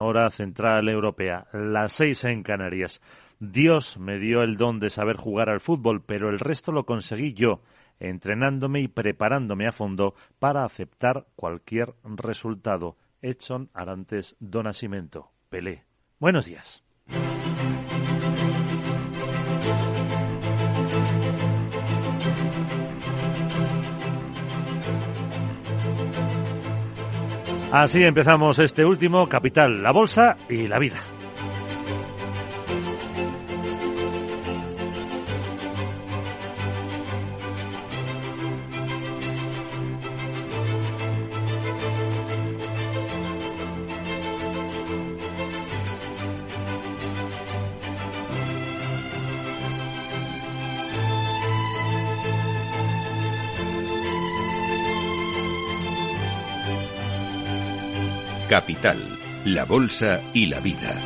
hora central europea, las seis en Canarias. Dios me dio el don de saber jugar al fútbol, pero el resto lo conseguí yo, entrenándome y preparándome a fondo para aceptar cualquier resultado. Edson Arantes do Nascimento, Pelé. Buenos días. Así empezamos este último Capital, la Bolsa y la Vida. Capital, la Bolsa y la Vida.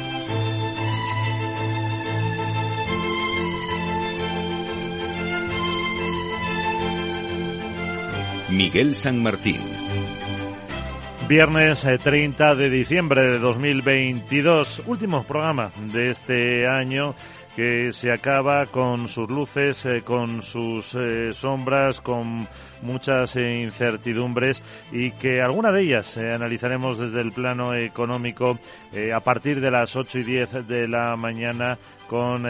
Miguel San Martín. Viernes 30 eh, de diciembre de 2022, último programa de este año que se acaba con sus luces, eh, con sus eh, sombras, con muchas eh, incertidumbres y que alguna de ellas analizaremos desde el plano económico a partir de las 8 y 10 de la mañana con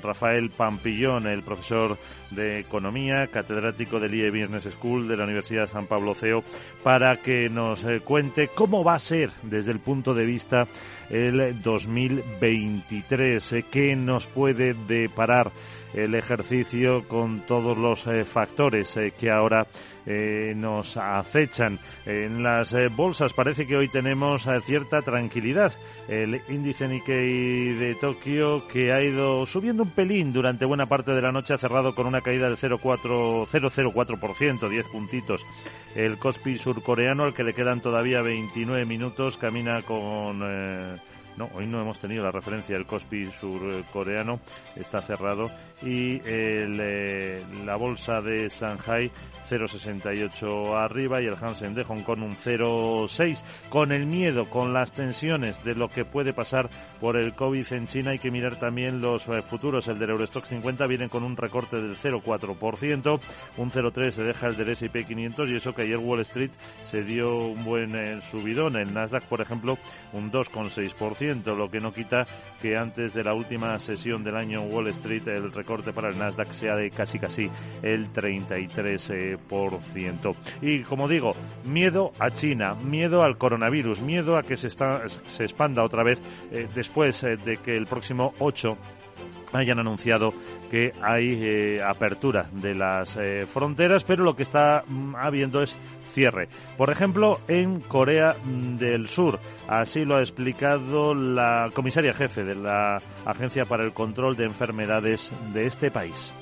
Rafael Pampillón, el profesor de Economía, catedrático del IE Business School de la Universidad San Pablo CEO, para que nos cuente cómo va a ser desde el punto de vista el 2023, qué nos puede deparar el ejercicio con todos los eh, factores eh, que ahora eh, nos acechan. En las bolsas parece que hoy tenemos cierta tranquilidad. El índice Nikkei de Tokio que ha ido subiendo un pelín durante buena parte de la noche ha cerrado con una caída del 0,04%, 10 puntitos. El Kospi surcoreano, al que le quedan todavía 29 minutos, camina con no, hoy no hemos tenido la referencia del Kospi surcoreano, está cerrado. Y eh, la bolsa de Shanghai 0,68 arriba y el Hansen de Hong Kong un 0,6. Con el miedo, con las tensiones de lo que puede pasar por el COVID en China, hay que mirar también los eh, futuros. El del Eurostock 50 viene con un recorte del 0,4%, un 0,3 se deja el del S&P 500 y eso que ayer Wall Street se dio un buen eh, subidón. El Nasdaq, por ejemplo, un 2,6% lo que no quita que antes de la última sesión del año en Wall Street el recorte para el Nasdaq sea de casi casi el 33%. Y como digo, miedo a China, miedo al coronavirus, miedo a que se, está, se expanda otra vez eh, después eh, de que el próximo 8 hayan anunciado que hay eh, apertura de las eh, fronteras, pero lo que está mm, habiendo es cierre. Por ejemplo, en Corea mm, del Sur, así lo ha explicado la comisaria jefe de la Agencia para el Control de Enfermedades de este país.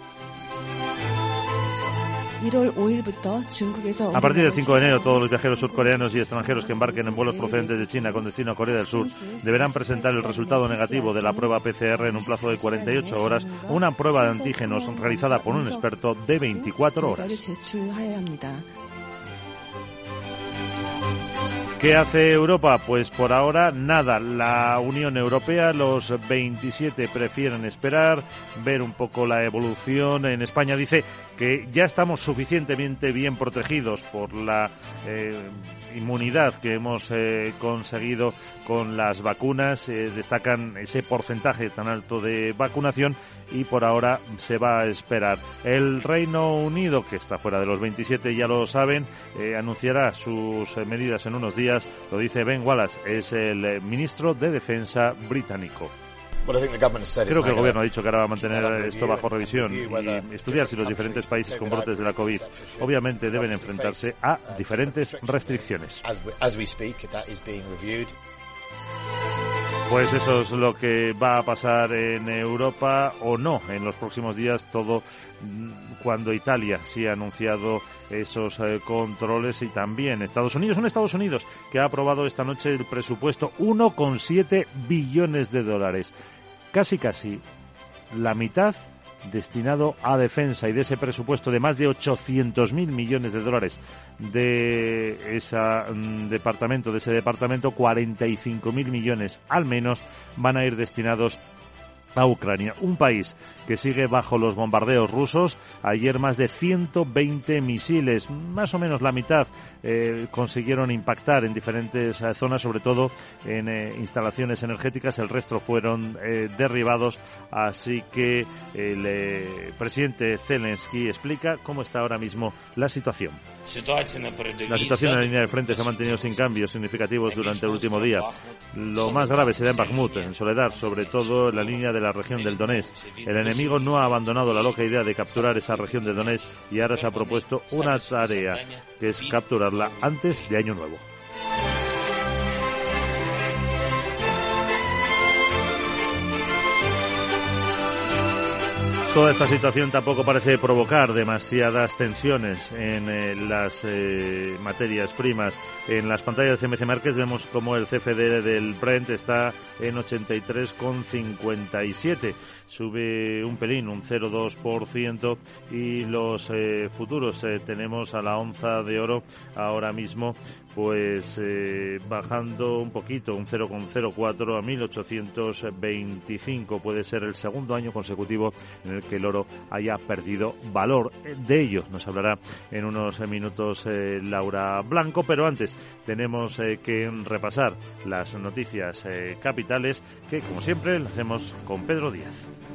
A partir del 5 de enero, todos los viajeros surcoreanos y extranjeros que embarquen en vuelos procedentes de China con destino a Corea del Sur deberán presentar el resultado negativo de la prueba PCR en un plazo de 48 horas, una prueba de antígenos realizada por un experto de 24 horas. ¿Qué hace Europa? Pues por ahora nada. La Unión Europea, los 27 prefieren esperar, ver un poco la evolución. En España dice que ya estamos suficientemente bien protegidos por la eh, inmunidad que hemos eh, conseguido con las vacunas. Eh, destacan ese porcentaje tan alto de vacunación y por ahora se va a esperar. El Reino Unido, que está fuera de los 27, ya lo saben, anunciará sus medidas en unos días. Lo dice Ben Wallace, es el ministro de Defensa británico. Creo que el gobierno ha dicho que ahora va a mantener esto bajo revisión y estudiar si los diferentes países con brotes de la COVID obviamente deben enfrentarse a diferentes restricciones. Pues eso es lo que va a pasar en Europa o no en los próximos días, todo mm, cuando Italia sí ha anunciado esos eh, controles y también Estados Unidos. Un Estados Unidos que ha aprobado esta noche el presupuesto 1,7 billones de dólares casi casi la mitad destinado a defensa y de ese presupuesto de más de 800.000 millones de dólares de ese mm, departamento, de ese departamento, 45.000 millones al menos van a ir destinados a Ucrania, un país que sigue bajo los bombardeos rusos. Ayer más de 120 misiles, más o menos la mitad, eh, consiguieron impactar en diferentes eh, zonas, sobre todo en eh, instalaciones energéticas. El resto fueron derribados. Así que el presidente Zelensky explica cómo está ahora mismo la situación. La situación en la línea de frente se ha mantenido sin cambios significativos durante el último día. Lo más grave será en Bakhmut, en Soledad, sobre todo en la línea de la región del Donetsk. El enemigo no ha abandonado la loca idea de capturar esa región de Donetsk y ahora se ha propuesto una tarea, que es capturarla antes de Año Nuevo. Toda esta situación tampoco parece provocar demasiadas tensiones en eh, las eh, materias primas. En las pantallas de CMC Márquez vemos como el CFD del Brent está en 83,57 sube un pelín, un 0,2% y los eh, futuros eh, tenemos a la onza de oro ahora mismo pues eh, bajando un poquito, un 0,04 a 1825. Puede ser el segundo año consecutivo en el que el oro haya perdido valor. De ello nos hablará en unos minutos Laura Blanco, pero antes tenemos que repasar las noticias capitales que, como siempre, lo hacemos con Pedro Díaz.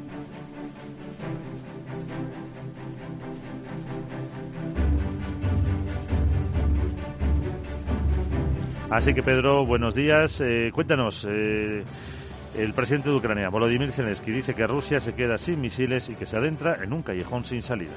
Así que Pedro, buenos días. Eh, cuéntanos, eh, el presidente de Ucrania, Volodymyr Zelensky, dice que Rusia se queda sin misiles y que se adentra en un callejón sin salida.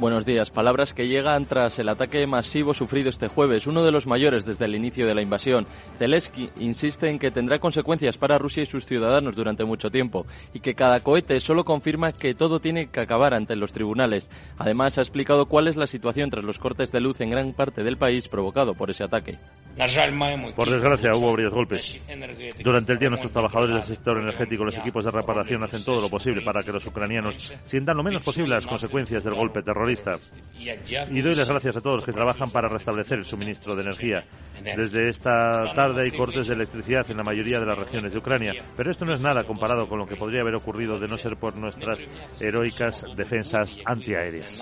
Buenos días. Palabras que llegan tras el ataque masivo sufrido este jueves, uno de los mayores desde el inicio de la invasión. Zelensky insiste en que tendrá consecuencias para Rusia y sus ciudadanos durante mucho tiempo y que cada cohete solo confirma que todo tiene que acabar ante los tribunales. Además, ha explicado cuál es la situación tras los cortes de luz en gran parte del país provocado por ese ataque. Por desgracia, hubo varios golpes. Durante el día, nuestros trabajadores del sector energético, los equipos de reparación, hacen todo lo posible para que los ucranianos sientan lo menos posible las consecuencias del golpe terrorista. Y doy las gracias a todos los que trabajan para restablecer el suministro de energía. Desde esta tarde hay cortes de electricidad en la mayoría de las regiones de Ucrania, pero esto no es nada comparado con lo que podría haber ocurrido de no ser por nuestras heroicas defensas antiaéreas.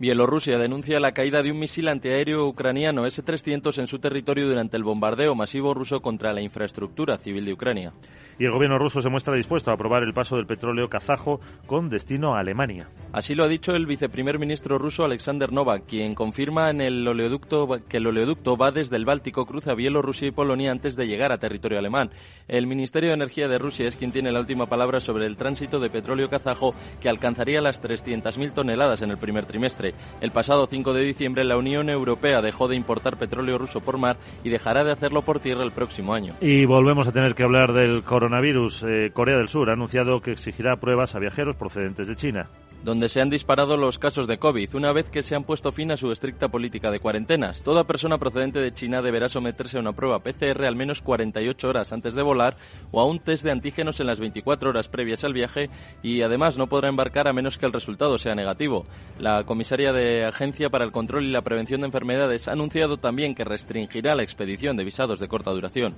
Bielorrusia denuncia la caída de un misil antiaéreo ucraniano S-300 en su territorio durante el bombardeo masivo ruso contra la infraestructura civil de Ucrania y el gobierno ruso se muestra dispuesto a aprobar el paso del petróleo kazajo con destino a Alemania. Así lo ha dicho el viceprimer ministro ruso Alexander Novak, quien confirma en el oleoducto que el oleoducto va desde el Báltico, cruza Bielorrusia y Polonia antes de llegar a territorio alemán. El Ministerio de Energía de Rusia es quien tiene la última palabra sobre el tránsito de petróleo kazajo que alcanzaría las 300.000 toneladas en el primer trimestre. El pasado 5 de diciembre la Unión Europea dejó de importar petróleo ruso por mar y dejará de hacerlo por tierra el próximo año. Y volvemos a tener que hablar del coronavirus coronavirus, eh, Corea del Sur ha anunciado que exigirá pruebas a viajeros procedentes de China donde se han disparado los casos de COVID, una vez que se han puesto fin a su estricta política de cuarentenas. Toda persona procedente de China deberá someterse a una prueba PCR al menos 48 horas antes de volar o a un test de antígenos en las 24 horas previas al viaje y además no podrá embarcar a menos que el resultado sea negativo. La comisaria de Agencia para el Control y la Prevención de Enfermedades ha anunciado también que restringirá la expedición de visados de corta duración.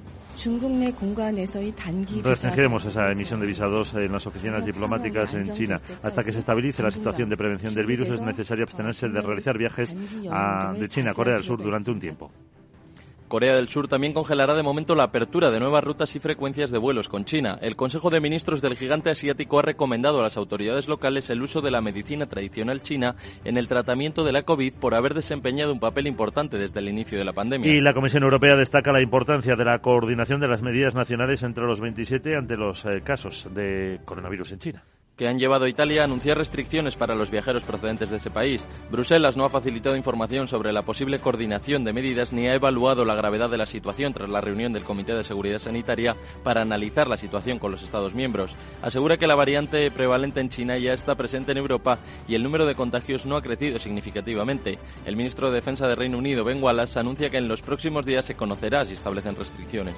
Restringiremos esa emisión de visados en las oficinas diplomáticas en China hasta que se estabilice la situación de prevención del virus, es necesario abstenerse de realizar viajes de China a Corea del Sur durante un tiempo. Corea del Sur también congelará de momento la apertura de nuevas rutas y frecuencias de vuelos con China. El Consejo de Ministros del gigante asiático ha recomendado a las autoridades locales el uso de la medicina tradicional china en el tratamiento de la COVID por haber desempeñado un papel importante desde el inicio de la pandemia. Y la Comisión Europea destaca la importancia de la coordinación de las medidas nacionales entre los 27 ante los eh, casos de coronavirus en China. Que han llevado a Italia a anunciar restricciones para los viajeros procedentes de ese país. Bruselas no ha facilitado información sobre la posible coordinación de medidas ni ha evaluado la gravedad de la situación tras la reunión del Comité de Seguridad Sanitaria para analizar la situación con los Estados miembros. Asegura que la variante prevalente en China ya está presente en Europa y el número de contagios no ha crecido significativamente. El ministro de Defensa de Reino Unido, Ben Wallace, anuncia que en los próximos días se conocerá si establecen restricciones.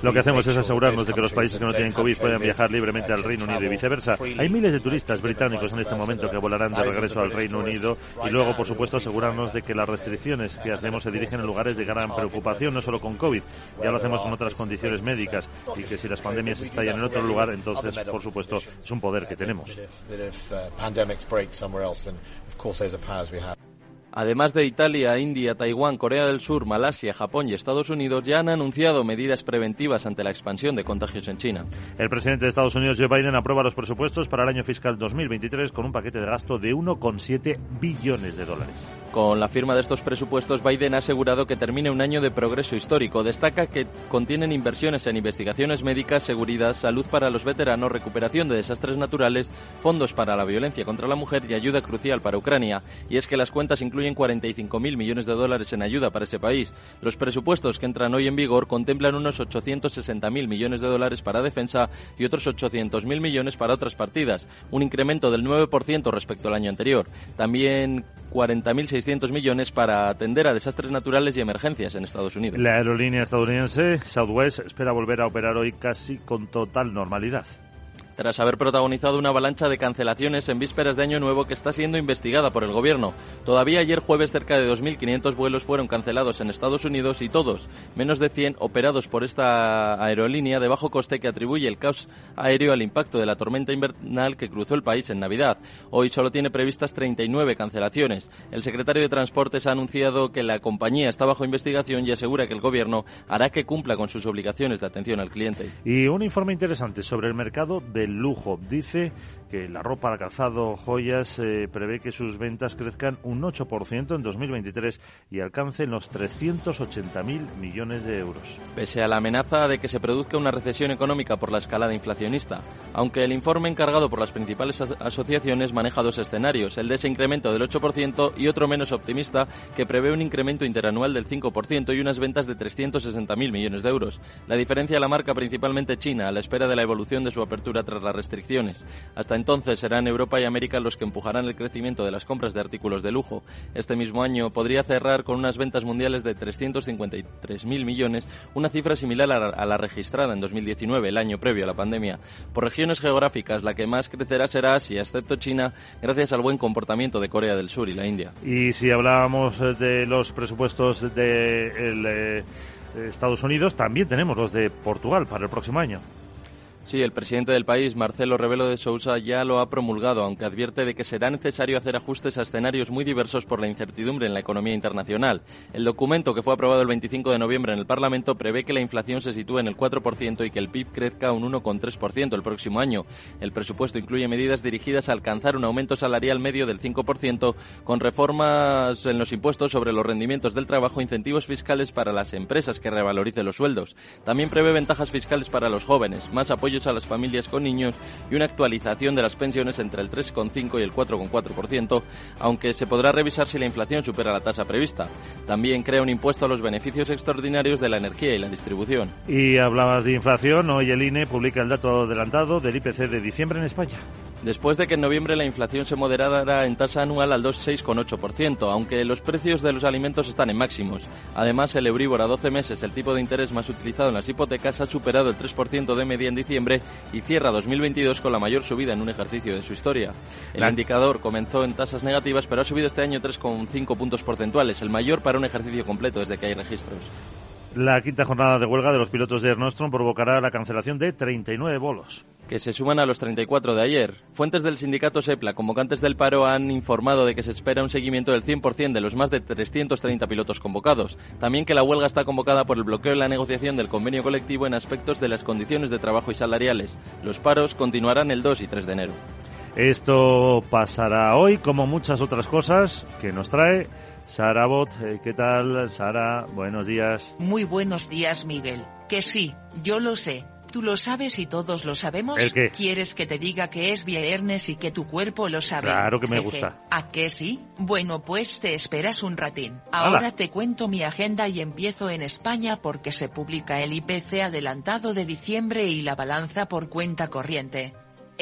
Lo que hacemos es asegurarnos de que los países que no tienen COVID puedan viajar libremente al Reino Unido y viceversa. Hay miles de turistas británicos en este momento que volarán de regreso al Reino Unido y luego, por supuesto, asegurarnos de que las restricciones que hacemos se dirigen en lugares de gran preocupación, no solo con COVID, ya lo hacemos con otras condiciones médicas y que si las pandemias estallan en otro lugar, entonces, por supuesto, es un poder que tenemos. Además de Italia, India, Taiwán, Corea del Sur, Malasia, Japón y Estados Unidos ya han anunciado medidas preventivas ante la expansión de contagios en China. El presidente de Estados Unidos, Joe Biden, aprueba los presupuestos para el año fiscal 2023 con un paquete de gasto de 1,7 billones de dólares. Con la firma de estos presupuestos, Biden ha asegurado que termine un año de progreso histórico. Destaca que contienen inversiones en investigaciones médicas, seguridad, salud para los veteranos, recuperación de desastres naturales, fondos para la violencia contra la mujer y ayuda crucial para Ucrania. Y es que las cuentas incluyen 45.000 millones de dólares en ayuda para ese país. Los presupuestos que entran hoy en vigor contemplan unos 860.000 millones de dólares para defensa y otros 800.000 millones para otras partidas, un incremento del 9% respecto al año anterior. También 40.600 millones para atender a desastres naturales y emergencias en Estados Unidos. La aerolínea estadounidense Southwest espera volver a operar hoy casi con total normalidad tras haber protagonizado una avalancha de cancelaciones en vísperas de Año Nuevo que está siendo investigada por el gobierno. Todavía ayer jueves cerca de 2.500 vuelos fueron cancelados en Estados Unidos y todos, menos de 100, operados por esta aerolínea de bajo coste que atribuye el caos aéreo al impacto de la tormenta invernal que cruzó el país en Navidad. Hoy solo tiene previstas 39 cancelaciones. El secretario de Transportes ha anunciado que la compañía está bajo investigación y asegura que el gobierno hará que cumpla con sus obligaciones de atención al cliente. Y un informe interesante sobre el mercado de el lujo. Dice que la ropa, el calzado, joyas, eh, prevé que sus ventas crezcan un 8% en 2023 y alcancen los 380.000 millones de euros. Pese a la amenaza de que se produzca una recesión económica por la escalada inflacionista, aunque el informe encargado por las principales asociaciones maneja dos escenarios, el de ese incremento del 8% y otro menos optimista que prevé un incremento interanual del 5% y unas ventas de 360.000 millones de euros. La diferencia la marca principalmente China, a la espera de la evolución de su apertura tras las restricciones. Hasta entonces serán Europa y América los que empujarán el crecimiento de las compras de artículos de lujo. Este mismo año podría cerrar con unas ventas mundiales de 353.000 millones, una cifra similar a la registrada en 2019, el año previo a la pandemia. Por regiones geográficas, la que más crecerá será Asia, excepto China, gracias al buen comportamiento de Corea del Sur y la India. Y si hablábamos de los presupuestos de eh, Estados Unidos, también tenemos los de Portugal para el próximo año. Sí, el presidente del país, Marcelo Rebelo de Sousa, ya lo ha promulgado, aunque advierte de que será necesario hacer ajustes a escenarios muy diversos por la incertidumbre en la economía internacional. El documento que fue aprobado el 25 de noviembre en el Parlamento prevé que la inflación se sitúe en el 4% y que el PIB crezca un 1,3% el próximo año. El presupuesto incluye medidas dirigidas a alcanzar un aumento salarial medio del 5%, con reformas en los impuestos sobre los rendimientos del trabajo, incentivos fiscales para las empresas que revaloricen los sueldos. También prevé ventajas fiscales para los jóvenes, más apoyo a las familias con niños y una actualización de las pensiones entre el 3,5 y el 4,4%, aunque se podrá revisar si la inflación supera la tasa prevista. También crea un impuesto a los beneficios extraordinarios de la energía y la distribución. Y hablabas de inflación, hoy el INE publica el dato adelantado del IPC de diciembre en España. Después de que en noviembre la inflación se moderara en tasa anual al 2,6,8%, aunque los precios de los alimentos están en máximos. Además, el Euribor a 12 meses, el tipo de interés más utilizado en las hipotecas, ha superado el 3% de media en diciembre y cierra 2022 con la mayor subida en un ejercicio de su historia. El indicador comenzó en tasas negativas, pero ha subido este año 3,5 puntos porcentuales, el mayor para un ejercicio completo desde que hay registros. La quinta jornada de huelga de los pilotos de Air Nostrum provocará la cancelación de 39 bolos que se suman a los 34 de ayer. Fuentes del sindicato SEPLA, convocantes del paro, han informado de que se espera un seguimiento del 100% de los más de 330 pilotos convocados. También que la huelga está convocada por el bloqueo en la negociación del convenio colectivo en aspectos de las condiciones de trabajo y salariales. Los paros continuarán el 2 y 3 de enero. Esto pasará hoy, como muchas otras cosas que nos trae Sara Bot. Eh, ¿Qué tal, Sara? Buenos días. Muy buenos días, Miguel. Que sí, yo lo sé Tú lo sabes y todos lo sabemos. ¿El qué? ¿Quieres que te diga que es viernes y que tu cuerpo lo sabe? Claro que me Jeje. gusta. ¿A qué sí? Bueno, pues te esperas un ratín. Ahora te cuento mi agenda y empiezo en España porque se publica el IPC adelantado de diciembre y la balanza por cuenta corriente.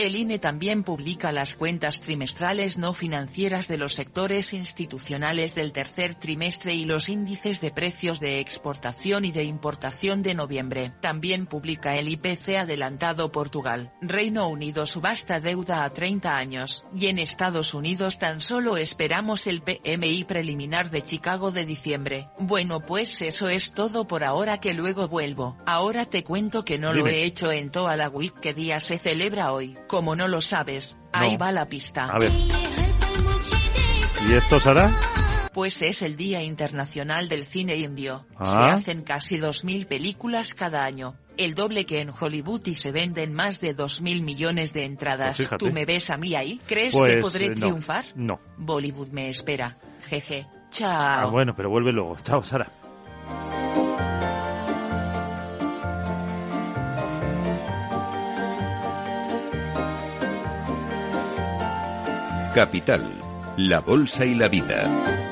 El INE también publica las cuentas trimestrales no financieras de los sectores institucionales del tercer trimestre y los índices de precios de exportación y de importación de noviembre. También publica el IPC adelantado Portugal. Reino Unido subasta deuda a 30 años. Y en Estados Unidos tan solo esperamos el PMI preliminar de Chicago de diciembre. Bueno pues eso es todo por ahora que luego vuelvo. Ahora te cuento que no lo he hecho en toda la week que día se celebra hoy. Como no lo sabes, ahí va la pista. A ver. ¿Y esto, Sara? Pues es el Día Internacional del Cine Indio. Ah. Se hacen casi 2.000 películas cada año. El doble que en Hollywood y se venden más de 2.000 millones de entradas. Pues. ¿Tú me ves a mí ahí? ¿Crees Pues, que podré eh, no. triunfar? No. Bollywood me espera. Jeje. Ah, Chao. bueno, pero vuelve luego. Chao, Sara. Capital, la Bolsa y la Vida.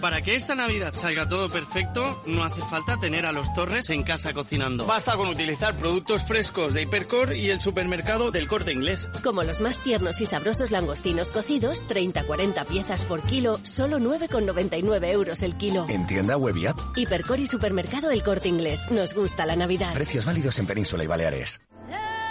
Para que esta Navidad salga todo perfecto, no hace falta tener a los Torres en casa cocinando. Basta con utilizar productos frescos de Hipercor y el supermercado del Corte Inglés. Como los más tiernos y sabrosos langostinos cocidos, 30-40 piezas por kilo, solo 9,99 euros el kilo. En tienda web y app. Hipercor y supermercado El Corte Inglés. Nos gusta la Navidad. Precios válidos en Península y Baleares.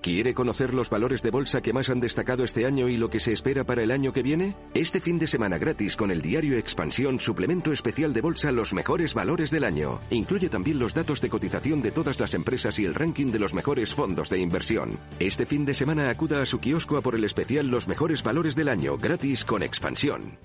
¿Quiere conocer los valores de bolsa que más han destacado este año y lo que se espera para el año que viene? Este fin de semana gratis con el diario Expansión, suplemento especial de bolsa Los mejores valores del año. Incluye también los datos de cotización de todas las empresas y el ranking de los mejores fondos de inversión. Este fin de semana acuda a su kiosco a por el especial Los mejores valores del año, gratis con Expansión.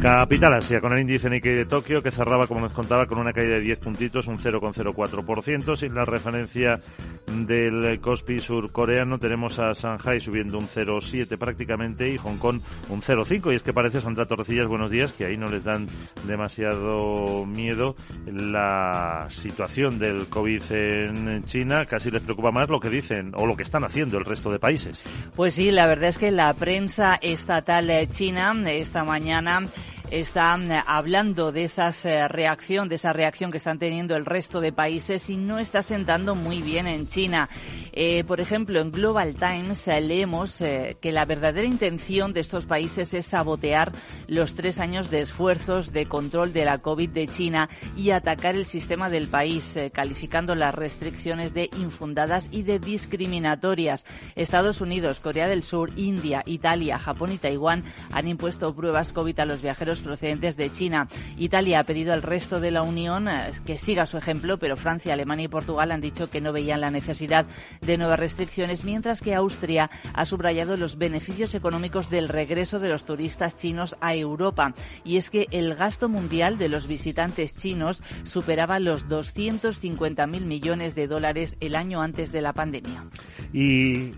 Capital Asia, con el índice Nikkei de Tokio, que cerraba, como nos contaba, con una caída de 10 puntitos, un 0,04%. Sin la referencia del Kospi surcoreano, tenemos a Shanghai subiendo un 0,7 prácticamente y Hong Kong un 0,5. Y es que parece, Sandra Torrecillas, buenos días, que ahí no les dan demasiado miedo la situación del COVID en China. Casi les preocupa más lo que dicen o lo que están haciendo el resto de países. Pues sí, la verdad es que la prensa estatal eh, china esta mañana está eh, hablando de esas eh, reacción, de esa reacción que están teniendo el resto de países y no está sentando muy bien en China. Eh, por ejemplo, en Global Times leemos eh, que la verdadera intención de estos países es sabotear los tres años de esfuerzos de control de la COVID de China y atacar el sistema del país, calificando las restricciones de infundadas y de discriminatorias. Estados Unidos, Corea del Sur, India, Italia, Japón y Taiwán han impuesto pruebas COVID a los viajeros procedentes de China. Italia ha pedido al resto de la Unión eh, que siga su ejemplo, pero Francia, Alemania y Portugal han dicho que no veían la necesidad de nuevas restricciones, mientras que Austria ha subrayado los beneficios económicos del regreso de los turistas chinos a Europa. Y es que el gasto mundial de los visitantes chinos superaba los 250.000 millones de dólares el año antes de la pandemia. Y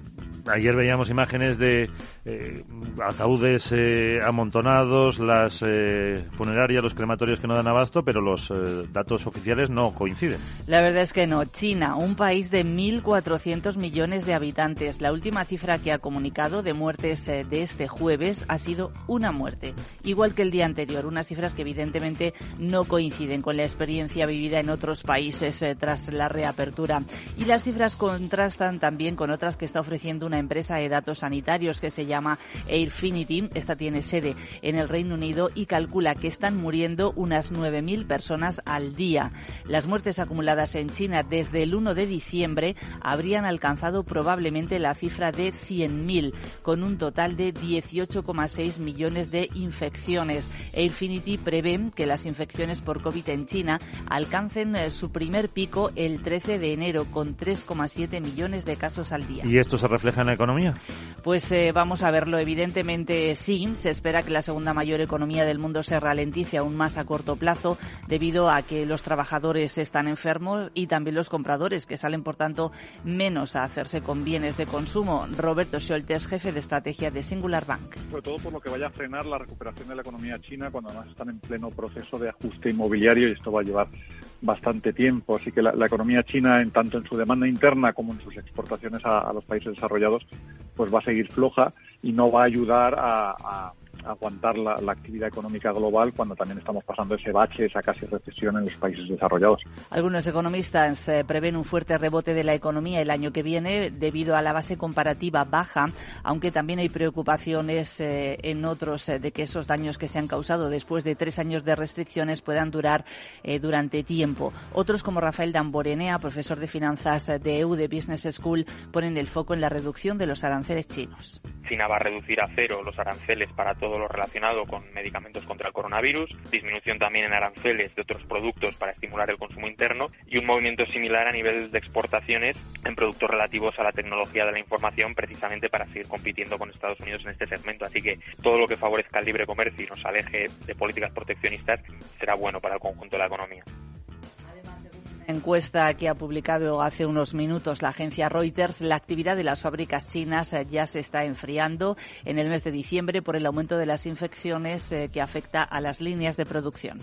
ayer veíamos imágenes de eh, ataúdes eh, amontonados, las eh, funerarias, los crematorios que no dan abasto, pero los eh, datos oficiales no coinciden. La verdad es que no. China, un país de 1.400 millones de habitantes. La última cifra que ha comunicado de muertes eh, de este jueves ha sido una muerte, igual que el día anterior. Unas cifras que evidentemente no coinciden con la experiencia vivida en otros países eh, tras la reapertura. Y las cifras contrastan también con otras que está ofreciendo una empresa de datos sanitarios que se llama Airfinity. Esta tiene sede en el Reino Unido y calcula que están muriendo unas 9.000 personas al día. Las muertes acumuladas en China desde el 1 de diciembre habrían alcanzado probablemente la cifra de 100.000, con un total de 18,6 millones de infecciones. Airfinity prevé que las infecciones por COVID en China alcancen eh, su primer pico el 13 de enero, con 3,7 millones de casos al día. ¿Y esto se refleja en la economía? Pues eh, vamos a verlo. Evidentemente sí. Se espera que la segunda mayor economía del mundo se ralentice aún más a corto plazo debido a que los trabajadores están enfermos y también los compradores, que salen, por tanto, menos a hacerse con bienes de consumo. Roberto Scholtes, jefe de estrategia de Singular Bank. Sobre todo por lo que vaya a frenar la recuperación de la economía china cuando además están en pleno proceso de ajuste inmobiliario y esto va a llevar bastante tiempo. Así que la, economía china, en tanto en su demanda interna como en sus exportaciones a, los países desarrollados, pues va a seguir floja y no va a ayudar a aguantar la, actividad económica global cuando también estamos pasando ese bache, esa casi recesión en los países desarrollados. Algunos economistas eh, prevén un fuerte rebote de la economía el año que viene debido a la base comparativa baja, aunque también hay preocupaciones eh, en otros eh, de que esos daños que se han causado después de tres años de restricciones puedan durar durante tiempo. Otros, como Rafael Damborenea, profesor de finanzas de EU de Business School, ponen el foco en la reducción de los aranceles chinos. China va a reducir a cero los aranceles para todo lo relacionado con medicamentos contra el coronavirus, disminución también en aranceles de otros productos para estimular el consumo interno y un movimiento similar a nivel de exportaciones en productos relativos a la tecnología de la información precisamente para seguir compitiendo con Estados Unidos en este segmento. Así que todo lo que favorezca el libre comercio y nos aleje de políticas proteccionistas será bueno para el conjunto de la economía encuesta que ha publicado hace unos minutos la agencia Reuters, la actividad de las fábricas chinas eh, ya se está enfriando en el mes de diciembre por el aumento de las infecciones eh, que afecta a las líneas de producción.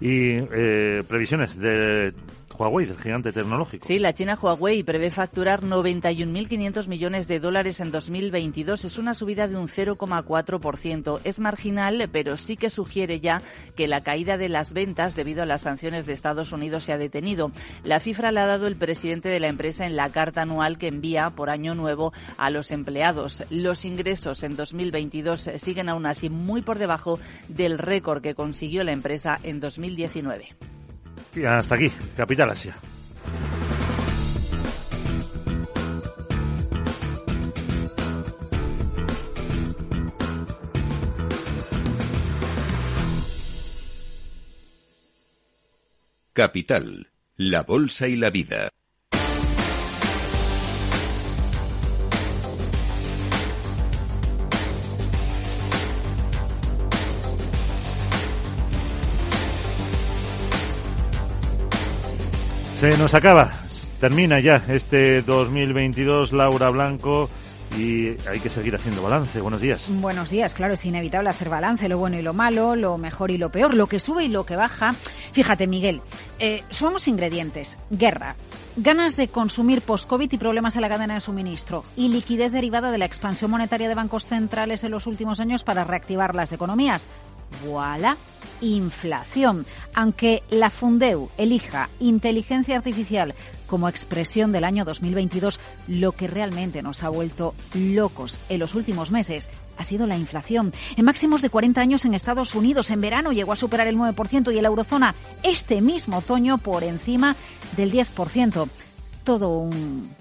Y eh, previsiones de Huawei, el gigante tecnológico. Sí, la China Huawei prevé facturar 91.500 millones de dólares en 2022. Es una subida de un 0,4%. Es marginal, pero sí que sugiere ya que la caída de las ventas debido a las sanciones de Estados Unidos se ha detenido. La cifra la ha dado el presidente de la empresa en la carta anual que envía por año nuevo a los empleados. Los ingresos en 2022 siguen aún así muy por debajo del récord que consiguió la empresa en 2019. Y hasta aquí, Capital Asia. Capital, la Bolsa y la Vida. Se nos acaba, termina ya este 2022, Laura Blanco. Y hay que seguir haciendo balance. Buenos días. Buenos días, claro, es inevitable hacer balance, lo bueno y lo malo, lo mejor y lo peor, lo que sube y lo que baja. Fíjate, Miguel, eh, somos ingredientes, guerra, ganas de consumir post-COVID y problemas en la cadena de suministro y liquidez derivada de la expansión monetaria de bancos centrales en los últimos años para reactivar las economías. ¡Voilà! inflación. Aunque la Fundeu elija inteligencia artificial como expresión del año 2022, lo que realmente nos ha vuelto locos en los últimos meses ha sido la inflación. En máximos de 40 años en Estados Unidos, en verano llegó a superar el 9% y en la eurozona este mismo otoño por encima del 10%. Todo un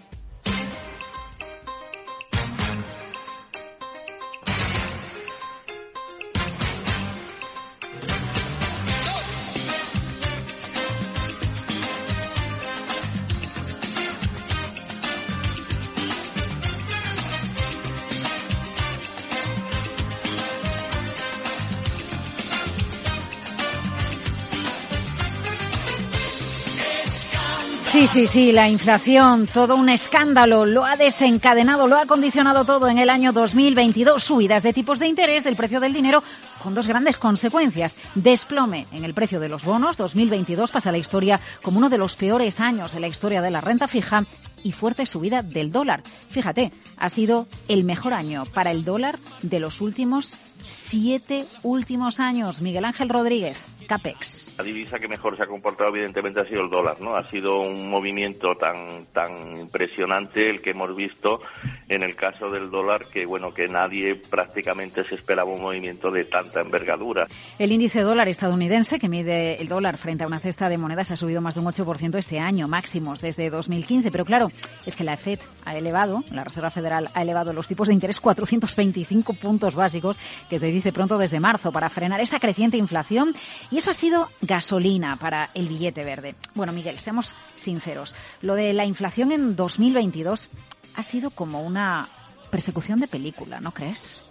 Sí, sí, la inflación, todo un escándalo, lo ha desencadenado, lo ha condicionado todo en el año 2022. Subidas de tipos de interés del precio del dinero con dos grandes consecuencias. Desplome en el precio de los bonos. 2022 pasa a la historia como uno de los peores años en la historia de la renta fija y fuerte subida del dólar. Fíjate, ha sido el mejor año para el dólar de los últimos siete últimos años. Miguel Ángel Rodríguez. CAPEX. La divisa que mejor se ha comportado evidentemente ha sido el dólar, ¿no? Ha sido un movimiento tan tan impresionante el que hemos visto en el caso del dólar que bueno, que nadie prácticamente se esperaba un movimiento de tanta envergadura. El índice dólar estadounidense que mide el dólar frente a una cesta de monedas ha subido más de un 8% este año, máximos desde 2015, pero claro, es que la Fed ha elevado, la Reserva Federal ha elevado los tipos de interés 425 puntos básicos, que se dice pronto desde marzo para frenar esa creciente inflación y eso ha sido gasolina para el billete verde. Bueno, Miguel, seamos sinceros. Lo de la inflación en 2022 ha sido como una persecución de película, ¿no crees?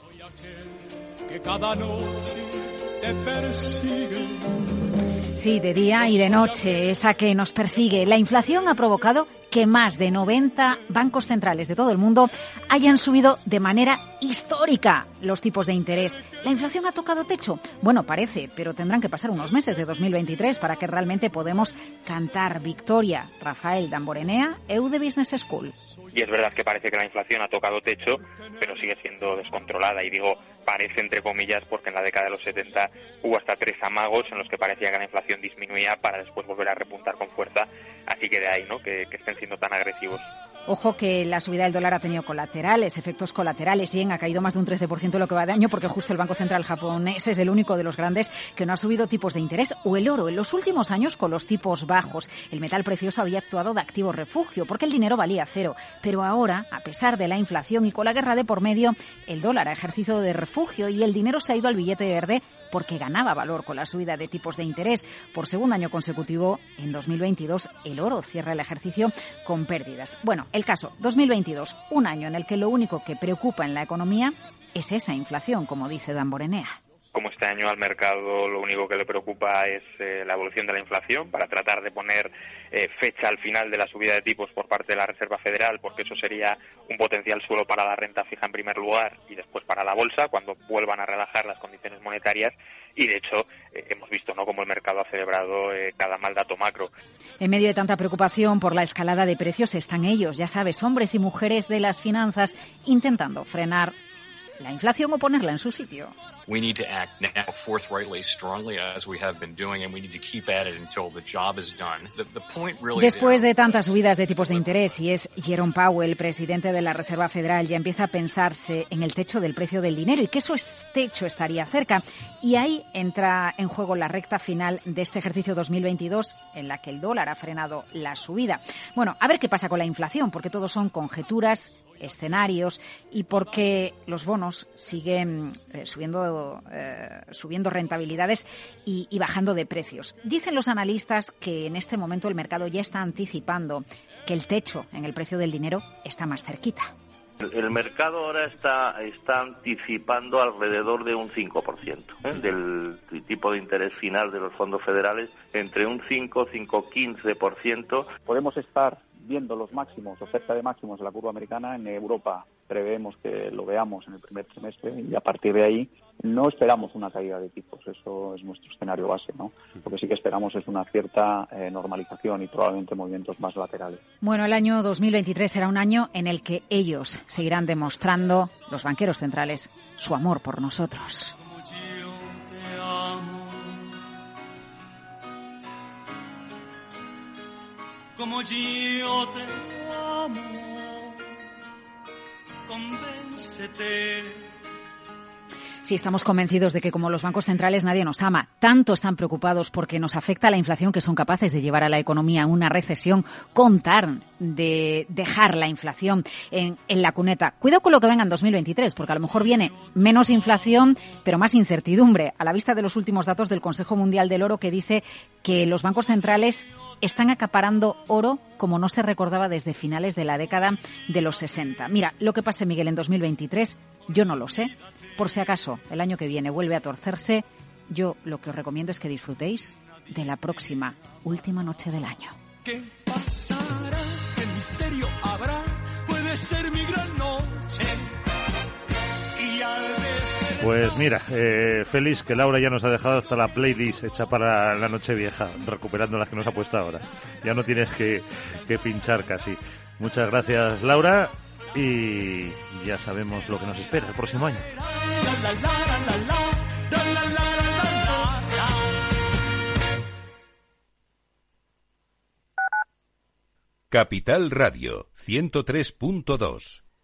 Sí, de día y de noche, esa que nos persigue. La inflación ha provocado que más de 90 bancos centrales de todo el mundo hayan subido de manera histórica los tipos de interés. ¿La inflación ha tocado techo? Bueno, parece, pero tendrán que pasar unos meses de 2023 para que realmente podemos cantar victoria. Rafael Damborenea, EUDE Business School. Y es verdad que parece que la inflación ha tocado techo, pero sigue siendo descontrolada. Y digo, parece entre comillas, porque en la década de los 70 hubo hasta tres amagos en los que parecía que la inflación disminuía para después volver a repuntar con fuerza. Así que de ahí, ¿no? Que, estén siendo tan agresivos. Ojo que la subida del dólar ha tenido colaterales, efectos colaterales. Yen ha caído más de un 13% lo que va de año porque justo el Banco Central japonés es el único de los grandes que no ha subido tipos de interés. O el oro. En los últimos años, con los tipos bajos, el metal precioso había actuado de activo refugio porque el dinero valía cero. Pero ahora, a pesar de la inflación y con la guerra de por medio, el dólar ha ejercido de refugio y el dinero se ha ido al billete verde porque ganaba valor con la subida de tipos de interés. Por segundo año consecutivo, en 2022, el oro cierra el ejercicio con pérdidas. Bueno, el caso, 2022, un año en el que lo único que preocupa en la economía es esa inflación, como dice Dan Borenea como este año al mercado lo único que le preocupa es eh, la evolución de la inflación para tratar de poner eh, fecha al final de la subida de tipos por parte de la Reserva Federal, porque eso sería un potencial suelo para la renta fija en primer lugar y después para la bolsa cuando vuelvan a relajar las condiciones monetarias y de hecho eh, hemos visto no como el mercado ha celebrado cada mal dato macro. En medio de tanta preocupación por la escalada de precios están ellos, ya sabes, hombres y mujeres de las finanzas intentando frenar la inflación o ponerla en su sitio. We need to act now forthrightly, strongly, as we have been doing, and we need to keep at it until the job is done. The, the point really Después de tantas subidas de tipos de interés, y es Jerome Powell, presidente de la Reserva Federal, ya empieza a pensarse en el techo del precio del dinero y que eso es techo estaría cerca. Y ahí entra en juego la recta final de este ejercicio 2022, en la que el dólar ha frenado la subida. Bueno, a ver qué pasa con la inflación, porque todo son conjeturas escenarios y porque los bonos siguen eh, subiendo, eh, subiendo rentabilidades y, y bajando de precios. Dicen los analistas que en este momento el mercado ya está anticipando que el techo en el precio del dinero está más cerquita. El mercado ahora está, está anticipando alrededor de un 5% ¿eh? del tipo de interés final de los fondos federales, entre un 5, 5, 15%. Podemos estar viendo los máximos, oferta de máximos de la curva americana en Europa. Preveemos que lo veamos en el primer trimestre y a partir de ahí no esperamos una caída de tipos. Eso es nuestro escenario base, ¿no? Lo que sí que esperamos es una cierta eh, normalización y probablemente movimientos más laterales. Bueno, el año 2023 será un año en el que ellos seguirán demostrando, los banqueros centrales, su amor por nosotros. como yo te amo. Convéncete. Sí, estamos convencidos de que como los bancos centrales nadie nos ama. Tanto están preocupados porque nos afecta la inflación que son capaces de llevar a la economía a una recesión, contar de dejar la inflación en, en, la cuneta. Cuidado con lo que venga en 2023, porque a lo mejor viene menos inflación, pero más incertidumbre, a la vista de los últimos datos del Consejo Mundial del Oro que dice que los bancos centrales están acaparando oro como no se recordaba desde finales de la década de los 60. Mira, lo que pase, Miguel, en 2023, yo no lo sé. Por si acaso el año que viene vuelve a torcerse, yo lo que os recomiendo es que disfrutéis de la próxima última noche del año. ¿Qué pasará? ¿Qué misterio? Puede ser mi gran noche. Pues mira, eh, feliz que Laura ya nos ha dejado hasta la playlist hecha para la noche vieja, recuperando las que nos ha puesto ahora. Ya no tienes que, que pinchar casi. Muchas gracias Laura y ya sabemos lo que nos espera el próximo año. Capital Radio 103.2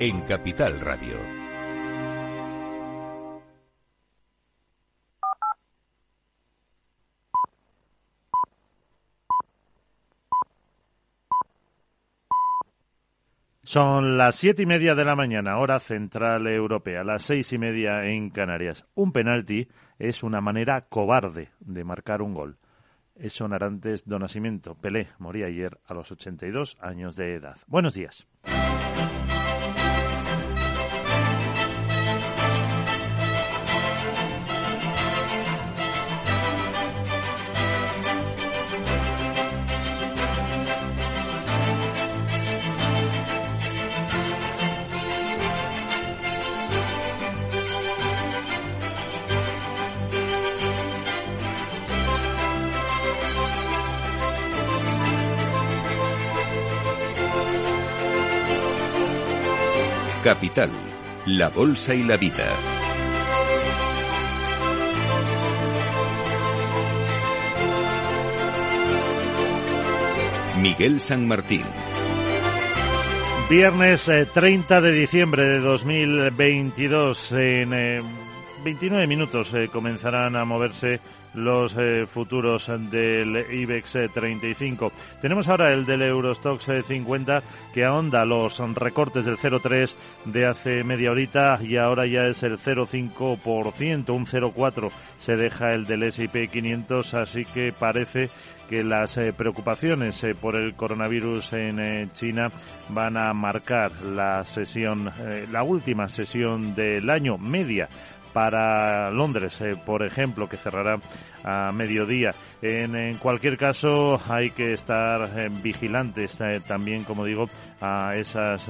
en Capital Radio. Son las siete y media de la mañana, hora central europea, las seis y media en Canarias. Un penalti es una manera cobarde de marcar un gol. Eso Narantes do Nascimento. Pelé moría ayer a los 82 años de edad. Buenos días. Capital, la Bolsa y la Vida. Miguel San Martín. Viernes 30 eh, de diciembre de 2022. En 29 eh, minutos eh, comenzarán a moverse los eh, futuros del IBEX 35. Eh, Tenemos ahora el del Eurostox 50 eh, que ahonda los recortes del 0,3 de hace media horita y ahora ya es el 0,5%, un 0,4 se deja el del S&P 500, así que parece que las preocupaciones por el coronavirus en China van a marcar la sesión, la última sesión del año media para Londres, eh, por ejemplo, que cerrará a mediodía. En, cualquier caso, hay que estar eh, vigilantes eh, también, como digo, a esas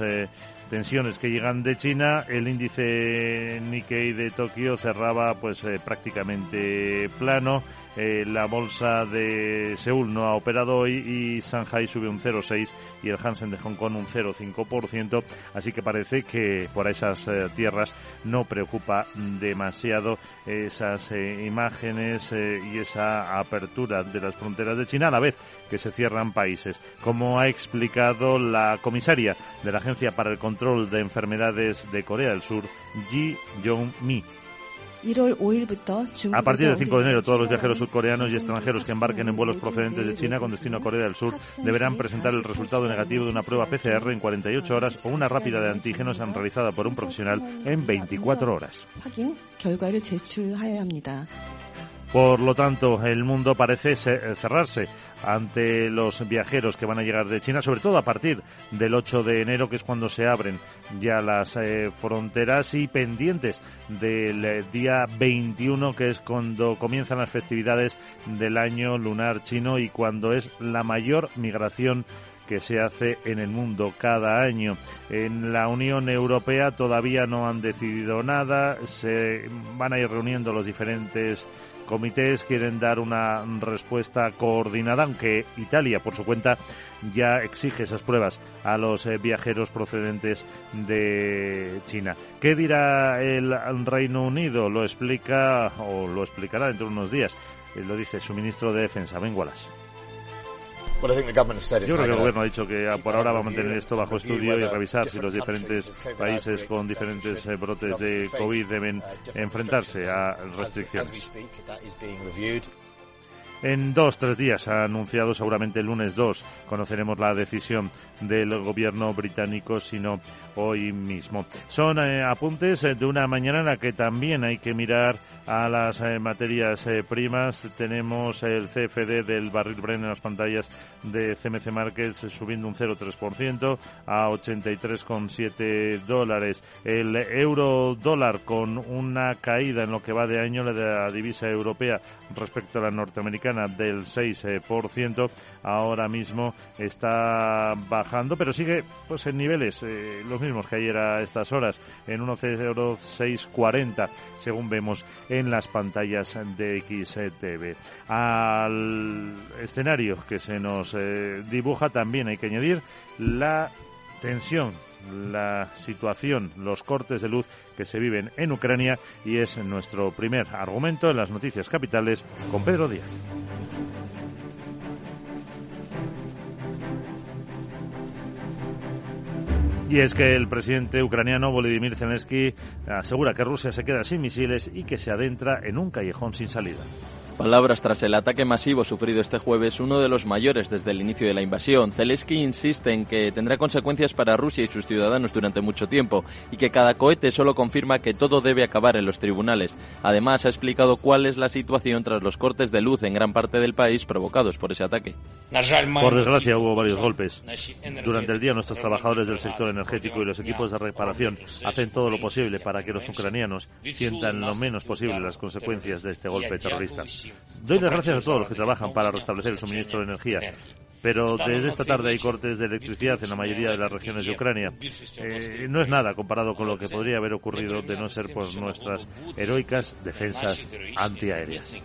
tensiones que llegan de China. El índice Nikkei de Tokio cerraba pues prácticamente plano. la bolsa de Seúl no ha operado hoy y Shanghai sube un 0,6 y el Hansen de Hong Kong un 0,5%. Así que parece que por esas tierras no preocupa demasiado esas imágenes y esa apertura de las fronteras de China a la vez que se cierran países. Como ha explicado la comisaria de la Agencia para el Control de Enfermedades de Corea del Sur, Ji Jong-mi. A partir del 5 de enero, todos los viajeros surcoreanos y extranjeros que embarquen en vuelos procedentes de China con destino a Corea del Sur deberán presentar el resultado negativo de una prueba PCR en 48 horas o una rápida de antígenos realizada por un profesional en 24 horas. Por lo tanto, el mundo parece cerrarse ante los viajeros que van a llegar de China, sobre todo a partir del 8 de enero, que es cuando se abren ya las eh, fronteras y pendientes del eh, día 21, que es cuando comienzan las festividades del año lunar chino y cuando es la mayor migración que se hace en el mundo cada año. En la Unión Europea todavía no han decidido nada, se van a ir reuniendo los diferentes comités quieren dar una respuesta coordinada, aunque Italia, por su cuenta, ya exige esas pruebas a los eh, viajeros procedentes de China. ¿Qué dirá el Reino Unido? Lo explica o lo explicará dentro de unos días. Lo dice su ministro de Defensa, Ben Wallace. Yo creo que el gobierno ha dicho que por ahora va a mantener esto bajo estudio y revisar si los diferentes países con diferentes eh, brotes de COVID deben enfrentarse a restricciones. en dos, tres días. Ha anunciado seguramente el lunes 2. Conoceremos la decisión del gobierno británico, sino hoy mismo. Son eh, apuntes de una mañana en la que también hay que mirar a las eh, materias eh, primas. Tenemos el CFD del barril Brent en las pantallas de CMC Markets subiendo un 0,3% a 83,7 dólares. El euro dólar con una caída en lo que va de año de la divisa europea respecto a la norteamericana del 6%. Ahora mismo está bajando, pero sigue pues en niveles eh, los mismos que ayer a estas horas, en 1,0640, según vemos en las pantallas de XTV. Al escenario que se nos eh, dibuja también hay que añadir la tensión la situación, los cortes de luz que se viven en Ucrania y es nuestro primer argumento en las noticias capitales con Pedro Díaz. Y es que el presidente ucraniano Volodymyr Zelensky asegura que Rusia se queda sin misiles y que se adentra en un callejón sin salida. Palabras tras el ataque masivo sufrido este jueves, uno de los mayores desde el inicio de la invasión. Zelensky insiste en que tendrá consecuencias para Rusia y sus ciudadanos durante mucho tiempo y que cada cohete solo confirma que todo debe acabar en los tribunales. Además, ha explicado cuál es la situación tras los cortes de luz en gran parte del país provocados por ese ataque. Por desgracia, hubo varios golpes. Durante el día, nuestros trabajadores del sector energético y los equipos de reparación hacen todo lo posible para que los ucranianos sientan lo menos posible las consecuencias de este golpe terrorista. Doy las gracias a todos los que trabajan para restablecer el suministro de energía. Pero desde esta tarde hay cortes de electricidad en la mayoría de las regiones de Ucrania. Eh, no es nada comparado con lo que podría haber ocurrido de no ser por nuestras heroicas defensas antiaéreas.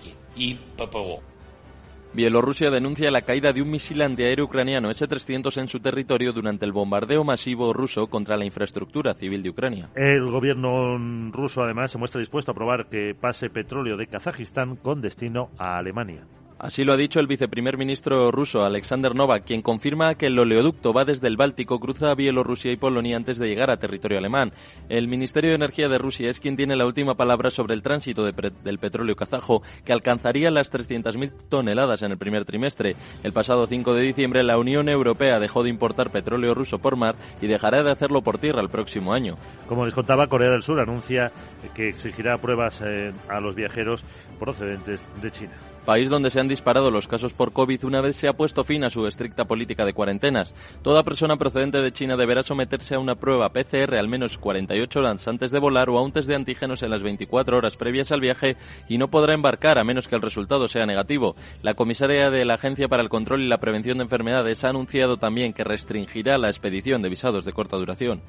Bielorrusia denuncia la caída de un misil antiaéreo ucraniano S-300 en su territorio durante el bombardeo masivo ruso contra la infraestructura civil de Ucrania. El gobierno ruso además se muestra dispuesto a probar que pase petróleo de Kazajistán con destino a Alemania. Así lo ha dicho el viceprimer ministro ruso Alexander Novak, quien confirma que el oleoducto va desde el Báltico, cruza Bielorrusia y Polonia antes de llegar a territorio alemán. El Ministerio de Energía de Rusia es quien tiene la última palabra sobre el tránsito del petróleo kazajo, que alcanzaría las 300.000 toneladas en el primer trimestre. El pasado 5 de diciembre, la Unión Europea dejó de importar petróleo ruso por mar y dejará de hacerlo por tierra el próximo año. Como les contaba, Corea del Sur anuncia que exigirá pruebas eh, a los viajeros procedentes de China país donde se han disparado los casos por COVID una vez se ha puesto fin a su estricta política de cuarentenas. Toda persona procedente de China deberá someterse a una prueba PCR al menos 48 horas antes de volar o a un test de antígenos en las 24 horas previas al viaje y no podrá embarcar a menos que el resultado sea negativo. La comisaria de la Agencia para el Control y la Prevención de Enfermedades ha anunciado también que restringirá la expedición de visados de corta duración.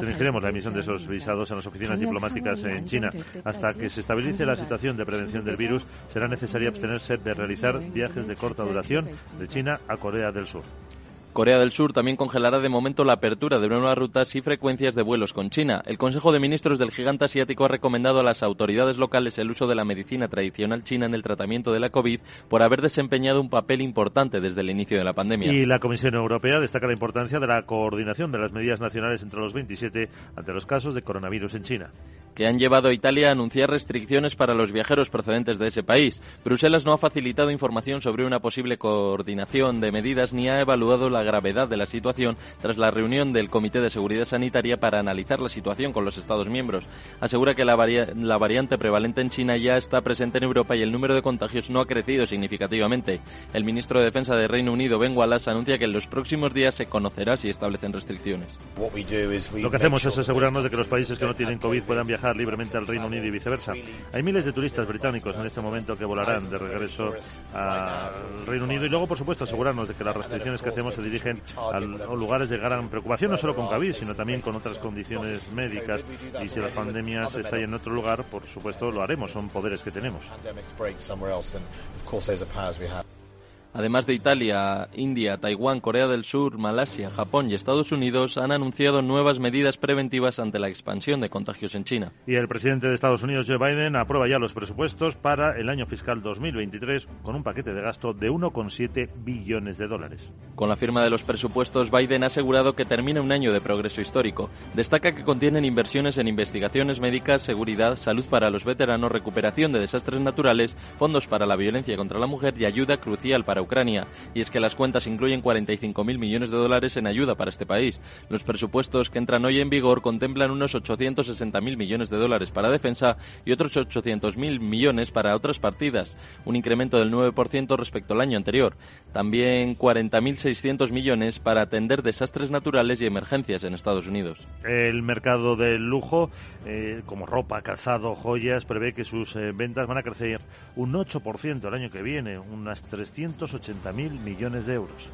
Restringiremos la emisión de esos visados en las oficinas diplomáticas en China. Hasta que se estabilice la situación de prevención del virus, será necesario abstenerse de realizar viajes de corta duración de China a Corea del Sur. Corea del Sur también congelará de momento la apertura de nuevas rutas y frecuencias de vuelos con China. El Consejo de Ministros del gigante asiático ha recomendado a las autoridades locales el uso de la medicina tradicional china en el tratamiento de la COVID por haber desempeñado un papel importante desde el inicio de la pandemia. Y la Comisión Europea destaca la importancia de la coordinación de las medidas nacionales entre los 27 ante los casos de coronavirus en China. Que han llevado a Italia a anunciar restricciones para los viajeros procedentes de ese país. Bruselas no ha facilitado información sobre una posible coordinación de medidas ni ha evaluado la gravedad de la situación tras la reunión del Comité de Seguridad Sanitaria para analizar la situación con los Estados miembros. Asegura que la, la variante prevalente en China ya está presente en Europa y el número de contagios no ha crecido significativamente. El ministro de Defensa de Reino Unido, Ben Wallace, anuncia que en los próximos días se conocerá si establecen restricciones. Lo que hacemos es asegurarnos de que los países que no tienen COVID puedan viajar libremente al Reino Unido y viceversa. Hay miles de turistas británicos en este momento que volarán de regreso al Reino Unido y luego, por supuesto, asegurarnos de que las restricciones que hacemos se dirigen a lugares de gran preocupación, no solo con COVID, sino también con otras condiciones médicas. Y si las pandemias están en otro lugar, por supuesto, lo haremos. Son poderes que tenemos. Además de Italia, India, Taiwán, Corea del Sur, Malasia, Japón y Estados Unidos han anunciado nuevas medidas preventivas ante la expansión de contagios en China. Y el presidente de Estados Unidos, Joe Biden, aprueba ya los presupuestos para el año fiscal 2023 con un paquete de gasto de 1,7 billones de dólares. Con la firma de los presupuestos, Biden ha asegurado que termina un año de progreso histórico. Destaca que contienen inversiones en investigaciones médicas, seguridad, salud para los veteranos, recuperación de desastres naturales, fondos para la violencia contra la mujer y ayuda crucial para Ucrania. Y es que las cuentas incluyen 45.000 millones de dólares en ayuda para este país. Los presupuestos que entran hoy en vigor contemplan unos 860.000 millones de dólares para defensa y otros 800.000 millones para otras partidas, un incremento del 9% respecto al año anterior. También 40.600 millones para atender desastres naturales y emergencias en Estados Unidos. El mercado del lujo, eh, como ropa, calzado, joyas, prevé que sus eh, ventas van a crecer un 8% el año que viene, unas 380.000 millones de euros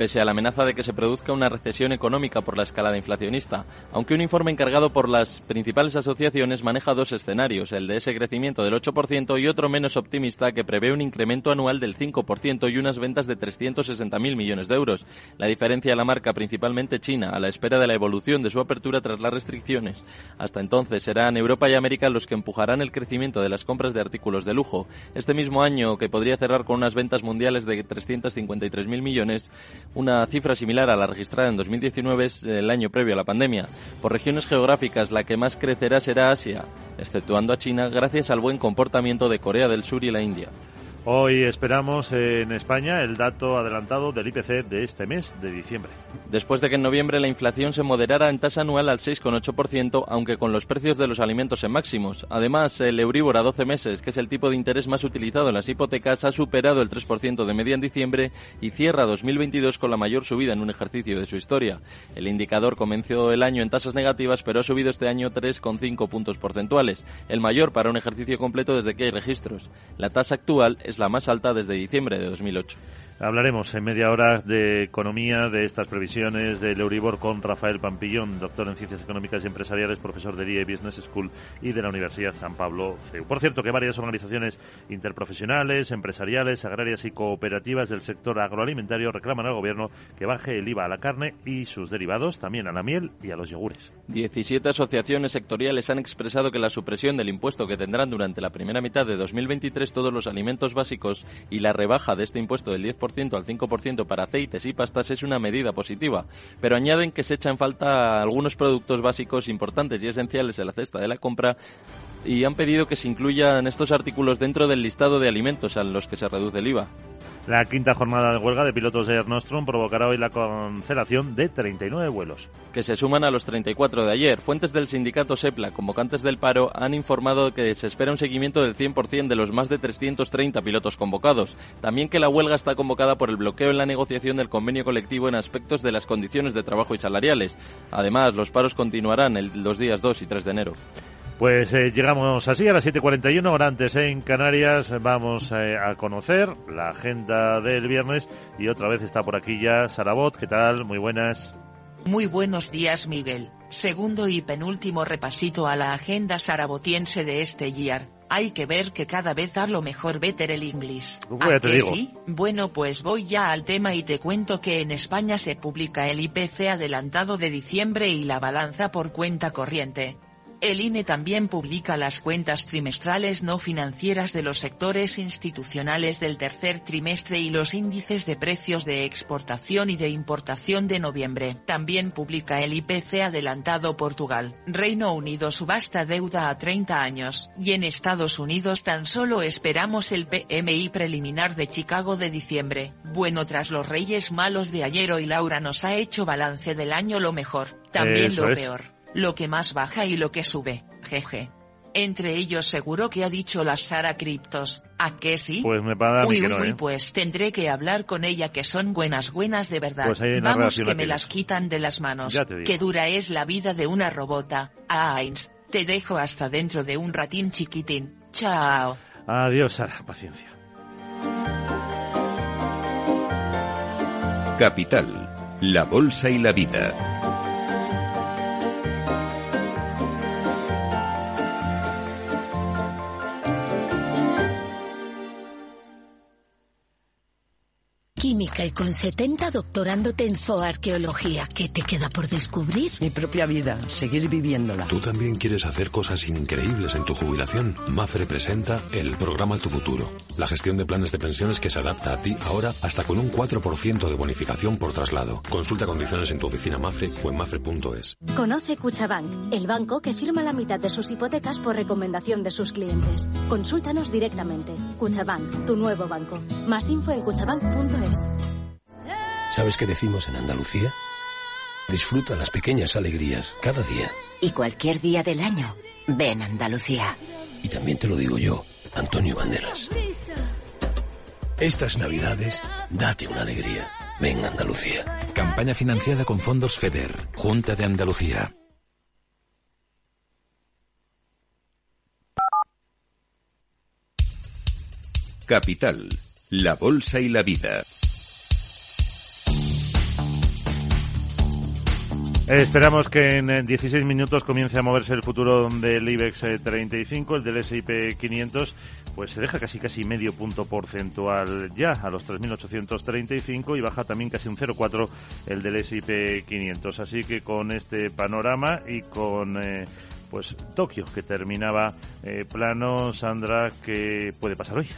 pese a la amenaza de que se produzca una recesión económica por la escalada inflacionista, aunque un informe encargado por las principales asociaciones maneja dos escenarios, el de ese crecimiento del 8% y otro menos optimista que prevé un incremento anual del 5% y unas ventas de 360.000 millones de euros. La diferencia la marca principalmente China, a la espera de la evolución de su apertura tras las restricciones. Hasta entonces serán Europa y América los que empujarán el crecimiento de las compras de artículos de lujo. Este mismo año, que podría cerrar con unas ventas mundiales de 353.000 millones, una cifra similar a la registrada en 2019 es el año previo a la pandemia. Por regiones geográficas, la que más crecerá será Asia, exceptuando a China gracias al buen comportamiento de Corea del Sur y la India. Hoy esperamos en España el dato adelantado del IPC de este mes de diciembre. Después de que en noviembre la inflación se moderara en tasa anual al 6,8%, aunque con los precios de los alimentos en máximos. Además, el Euribor a 12 meses, que es el tipo de interés más utilizado en las hipotecas, ha superado el 3% de media en diciembre y cierra 2022 con la mayor subida en un ejercicio de su historia. El indicador comenzó el año en tasas negativas, pero ha subido este año 3,5 puntos porcentuales, el mayor para un ejercicio completo desde que hay registros. La tasa actual es la más alta desde diciembre de 2008. Hablaremos en media hora de economía, de estas previsiones del Euribor con Rafael Pampillón, doctor en Ciencias Económicas y Empresariales, profesor de IE Business School y de la Universidad San Pablo CEU. Por cierto, que varias organizaciones interprofesionales, empresariales, agrarias y cooperativas del sector agroalimentario reclaman al Gobierno que baje el IVA a la carne y sus derivados, también a la miel y a los yogures. 17 asociaciones sectoriales han expresado que la supresión del impuesto que tendrán durante la primera mitad de 2023 todos los alimentos básicos y la rebaja de este impuesto del 10% al 5% para aceites y pastas es una medida positiva, pero añaden que se echan falta algunos productos básicos importantes y esenciales en la cesta de la compra y han pedido que se incluyan estos artículos dentro del listado de alimentos a los que se reduce el IVA. La quinta jornada de huelga de pilotos de Air Nostrum provocará hoy la cancelación de 39 vuelos. Que se suman a los 34 de ayer. Fuentes del sindicato SEPLA, convocantes del paro, han informado que se espera un seguimiento del 100% de los más de 330 pilotos convocados. También que la huelga está convocada por el bloqueo en la negociación del convenio colectivo en aspectos de las condiciones de trabajo y salariales. Además, los paros continuarán los días 2 y 3 de enero. Pues eh, llegamos así a las 7.41, ahora antes en Canarias vamos eh, a conocer la agenda del viernes y otra vez está por aquí ya Sarabot, ¿qué tal? Muy buenas. Muy buenos días Miguel, segundo y penúltimo repasito a la agenda sarabotiense de este year. Hay que ver que cada vez hablo mejor better el inglés. ¿A qué sí? Bueno pues voy ya al tema y te cuento que en España se publica el IPC adelantado de diciembre y la balanza por cuenta corriente. El INE también publica las cuentas trimestrales no financieras de los sectores institucionales del tercer trimestre y los índices de precios de exportación y de importación de noviembre. También publica el IPC adelantado Portugal. Reino Unido subasta deuda a 30 años. Y en Estados Unidos tan solo esperamos el PMI preliminar de Chicago de diciembre. Bueno tras los reyes malos de ayer hoy Laura nos ha hecho balance del año lo mejor, también lo peor lo que más baja y lo que sube, jeje. Entre ellos seguro que ha dicho la Sara Criptos, ¿a qué sí? Pues me para uy, uy, uy, ¿eh? pues tendré que hablar con ella que son buenas buenas de verdad. Pues Vamos que me las quitan de las manos. Ya te digo. Qué dura es la vida de una robota. Ah, Ains, te dejo hasta dentro de un ratín chiquitín. Chao. Adiós, Sara, paciencia. Capital, la Bolsa y la Vida. Química y con 70 doctorándote en zooarqueología. ¿Qué te queda por descubrir? Mi propia vida, seguir viviéndola. ¿Tú también quieres hacer cosas increíbles en tu jubilación? Mafre presenta el programa Tu Futuro. La gestión de planes de pensiones que se adapta a ti ahora hasta con un 4% de bonificación por traslado. Consulta condiciones en tu oficina Mafre o en mafre.es. Conoce Cuchabank, el banco que firma la mitad de sus hipotecas por recomendación de sus clientes. Consúltanos directamente. Cuchabank, tu nuevo banco. Más info en cuchabank.es. ¿Sabes qué decimos en Andalucía? Disfruta las pequeñas alegrías cada día. Y cualquier día del año, ven Andalucía. Y también te lo digo yo, Antonio Banderas. Estas navidades, date una alegría. Ven Andalucía. Campaña financiada con fondos FEDER, Junta de Andalucía. Capital, la Bolsa y la Vida. Esperamos que en 16 minutos comience a moverse el futuro del IBEX 35, el del S&P 500, pues se deja casi casi medio punto porcentual ya a los 3.835 y baja también casi un 0,4 el del S&P 500. Así que con este panorama y con eh, pues Tokio que terminaba eh, plano, Sandra, ¿qué puede pasar hoy?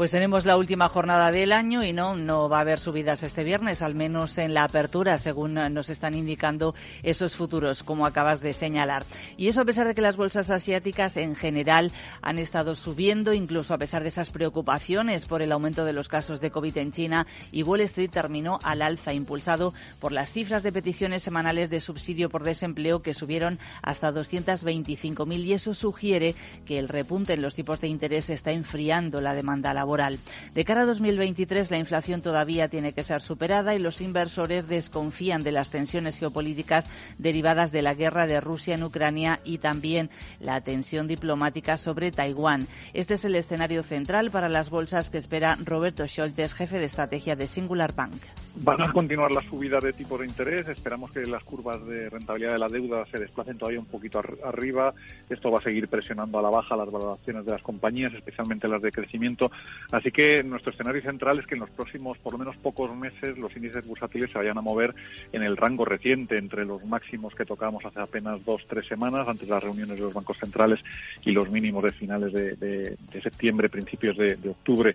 Pues tenemos la última jornada del año y no, no va a haber subidas este viernes, al menos en la apertura, según nos están indicando esos futuros, como acabas de señalar. Y eso a pesar de que las bolsas asiáticas en general han estado subiendo, incluso a pesar de esas preocupaciones por el aumento de los casos de COVID en China, y Wall Street terminó al alza, impulsado por las cifras de peticiones semanales de subsidio por desempleo que subieron hasta 225.000 y eso sugiere que el repunte en los tipos de interés está enfriando la demanda laboral de cara a 2023, la inflación todavía tiene que ser superada y los inversores desconfían de las tensiones geopolíticas derivadas de la guerra de Rusia en Ucrania y también la tensión diplomática sobre Taiwán. Este es el escenario central para las bolsas que espera Roberto Scholtes, jefe de estrategia de Singular Bank. Van a continuar la subida de tipos de interés. Esperamos que las curvas de rentabilidad de la deuda se desplacen todavía un poquito arriba. Esto va a seguir presionando a la baja las valoraciones de las compañías, especialmente las de crecimiento. Así que nuestro escenario central es que en los próximos, por lo menos pocos meses, los índices bursátiles se vayan a mover en el rango reciente, entre los máximos que tocamos hace apenas dos, tres semanas, antes de las reuniones de los bancos centrales, y los mínimos de finales de, septiembre, principios de octubre.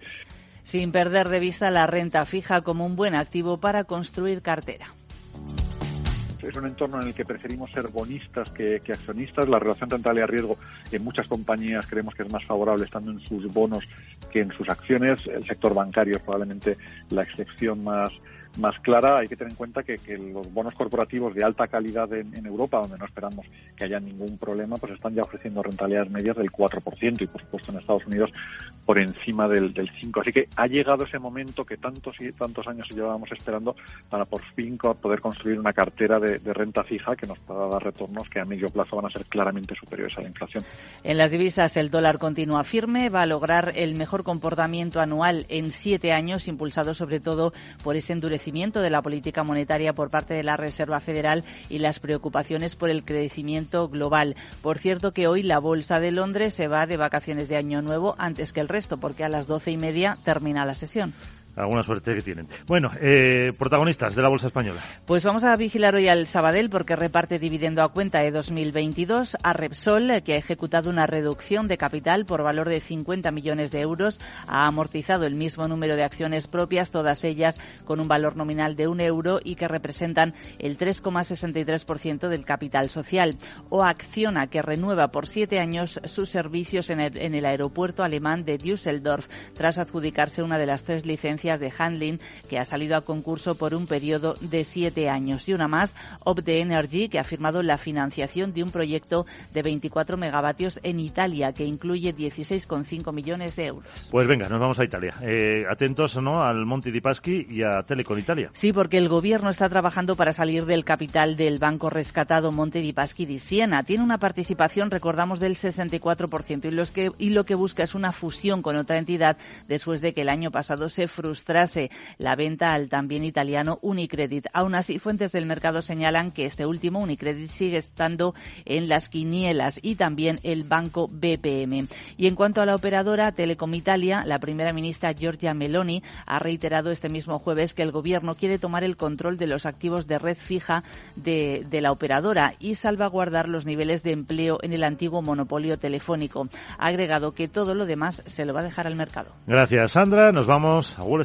Sin perder de vista la renta fija como un buen activo para construir cartera es un entorno en el que preferimos ser bonistas que, accionistas. La relación rentabilidad riesgo en muchas compañías creemos que es más favorable estando en sus bonos que en sus acciones. El sector bancario es probablemente la excepción más, más clara, hay que tener en cuenta que, los bonos corporativos de alta calidad en, Europa, donde no esperamos que haya ningún problema, pues están ya ofreciendo rentabilidades medias del 4% y, por supuesto, en Estados Unidos por encima del, del 5%. Así que ha llegado ese momento que tantos y tantos años llevábamos esperando para por fin poder construir una cartera de, renta fija que nos pueda dar retornos que a medio plazo van a ser claramente superiores a la inflación. En las divisas, el dólar continúa firme, va a lograr el mejor comportamiento anual en siete años, impulsado sobre todo por ese endurecimiento de la política monetaria por parte de la Reserva Federal y las preocupaciones por el crecimiento global. Por cierto que hoy la Bolsa de Londres se va de vacaciones de Año Nuevo antes que el resto, porque a las doce y media termina la sesión. Alguna suerte que tienen. Bueno, eh, protagonistas de la Bolsa Española. Pues vamos a vigilar hoy al Sabadell porque reparte dividendo a cuenta de 2022 a Repsol, que ha ejecutado una reducción de capital por valor de 50 millones de euros. Ha amortizado el mismo número de acciones propias, todas ellas con un valor nominal de un euro y que representan el 3,63% del capital social. O Acciona, que renueva por siete años sus servicios en el, en el aeropuerto alemán de Düsseldorf, tras adjudicarse una de las tres licencias de handling que ha salido a concurso por un periodo de siete años. Y una más, Opde Energy, que ha firmado la financiación de un proyecto de 24 megavatios en Italia, que incluye 16,5 millones de euros. Pues venga, nos vamos a Italia. Eh, atentos ¿no? al Monte di Paschi y a Telecom Italia. Sí, porque el gobierno está trabajando para salir del capital del banco rescatado Monte di Paschi di Siena. Tiene una participación, recordamos, del 64% y, los que, y lo que busca es una fusión con otra entidad después de que el año pasado se frustró la venta al también italiano Unicredit. Aún así, fuentes del mercado señalan que este último, Unicredit, sigue estando en las quinielas y también el banco BPM. Y en cuanto a la operadora Telecom Italia, la primera ministra Giorgia Meloni ha reiterado este mismo jueves que el gobierno quiere tomar el control de los activos de red fija de, de la operadora y salvaguardar los niveles de empleo en el antiguo monopolio telefónico. Ha agregado que todo lo demás se lo va a dejar al mercado. Gracias, Sandra. Nos vamos a Wall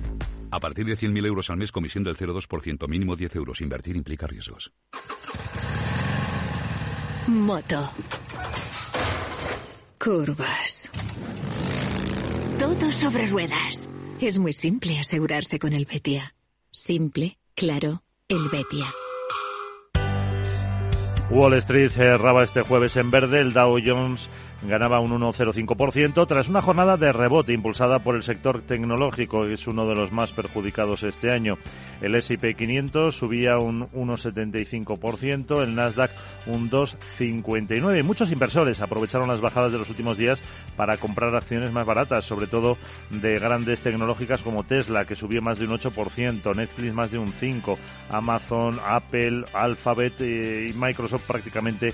A partir de 100.000 euros al mes, comisión del 0,2%, mínimo 10 euros. Invertir implica riesgos. Moto. Curvas. Todo sobre ruedas. Es muy simple asegurarse con el Betia. Simple, claro, el Betia. Wall Street cerraba este jueves en verde, el Dow Jones ganaba un 1,05% tras una jornada de rebote impulsada por el sector tecnológico, que es uno de los más perjudicados este año. El S&P 500 subía un 1,75%, el Nasdaq un 2,59%. Muchos inversores aprovecharon las bajadas de los últimos días para comprar acciones más baratas, sobre todo de grandes tecnológicas como Tesla, que subió más de un 8%, Netflix más de un 5%, Amazon, Apple, Alphabet eh, y Microsoft prácticamente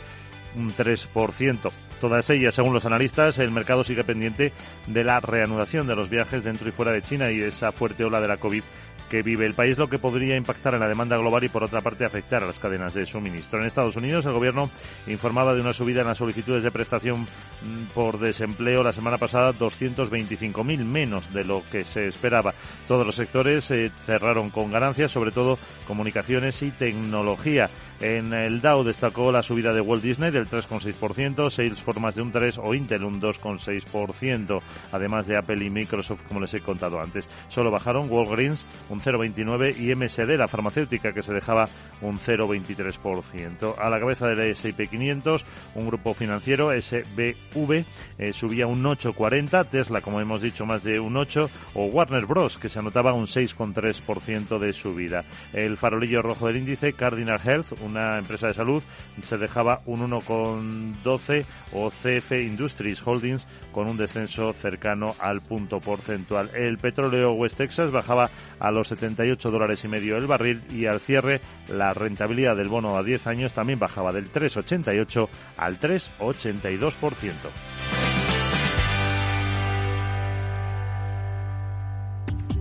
un 3%. Todas ellas, según los analistas, el mercado sigue pendiente de la reanudación de los viajes dentro y fuera de China y de esa fuerte ola de la COVID que vive el país, lo que podría impactar en la demanda global y, por otra parte, afectar a las cadenas de suministro. En Estados Unidos, el gobierno informaba de una subida en las solicitudes de prestación mm, por desempleo la semana pasada, 225.000 menos de lo que se esperaba. Todos los sectores se cerraron con ganancias, sobre todo comunicaciones y tecnología. En el Dow destacó la subida de Walt Disney del 3,6%, Salesforce más de un 3% o Intel un 2,6%, además de Apple y Microsoft, como les he contado antes. Solo bajaron Walgreens un 0,29% y MSD, la farmacéutica, que se dejaba un 0,23%. A la cabeza del S&P 500, un grupo financiero, SBV, eh, subía un 8,40%, Tesla, como hemos dicho, más de un 8%, o Warner Bros., que se anotaba un 6,3% de subida. El farolillo rojo del índice, Cardinal Health, una empresa de salud, se dejaba un 1,12 o CF Industries Holdings con un descenso cercano al punto porcentual. El petróleo West Texas bajaba a los 78 dólares y medio el barril y al cierre la rentabilidad del bono a 10 años también bajaba del 3,88 al 3,82%.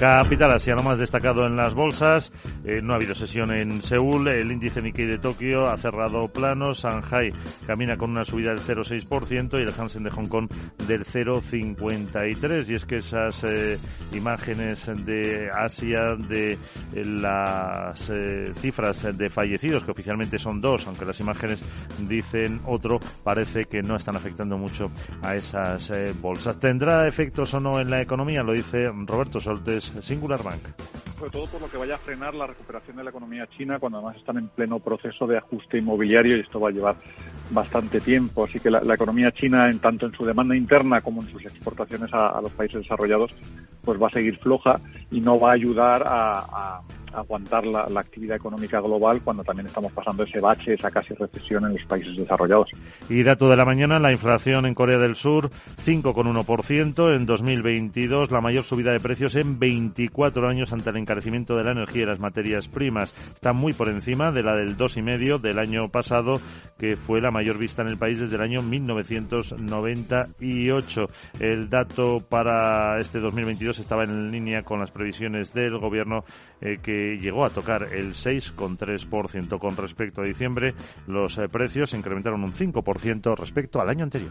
Capital Asia, lo más destacado en las bolsas. Eh, no ha habido sesión en Seúl. El índice Nikkei de Tokio ha cerrado plano. Shanghai camina con una subida del 0,6% y el Hansen de Hong Kong del 0,53%. Y es que esas eh, imágenes de Asia de eh, las cifras de fallecidos, que oficialmente son dos, aunque las imágenes dicen otro, parece que no están afectando mucho a esas bolsas. ¿Tendrá efectos o no en la economía? Lo dice Roberto Soltes, Singular Bank. Sobre todo por lo que vaya a frenar la recuperación de la economía china, cuando además están en pleno proceso de ajuste inmobiliario y esto va a llevar bastante tiempo. Así que la, la economía china, en tanto en su demanda interna como en sus exportaciones a, a, los países desarrollados, pues va a seguir floja y no va a ayudar a, a aguantar la, actividad económica global cuando también estamos pasando ese bache, esa casi recesión en los países desarrollados. Y dato de la mañana, la inflación en Corea del Sur 5,1% en 2022, la mayor subida de precios en 24 años ante el encarecimiento de la energía y las materias primas. Está muy por encima de la del 2,5 del año pasado, que fue la mayor vista en el país desde el año 1998. El dato para este 2022 2022 estaba en línea con las previsiones del gobierno que llegó a tocar el 6,3%. Con respecto a diciembre, los precios incrementaron un 5% respecto al año anterior.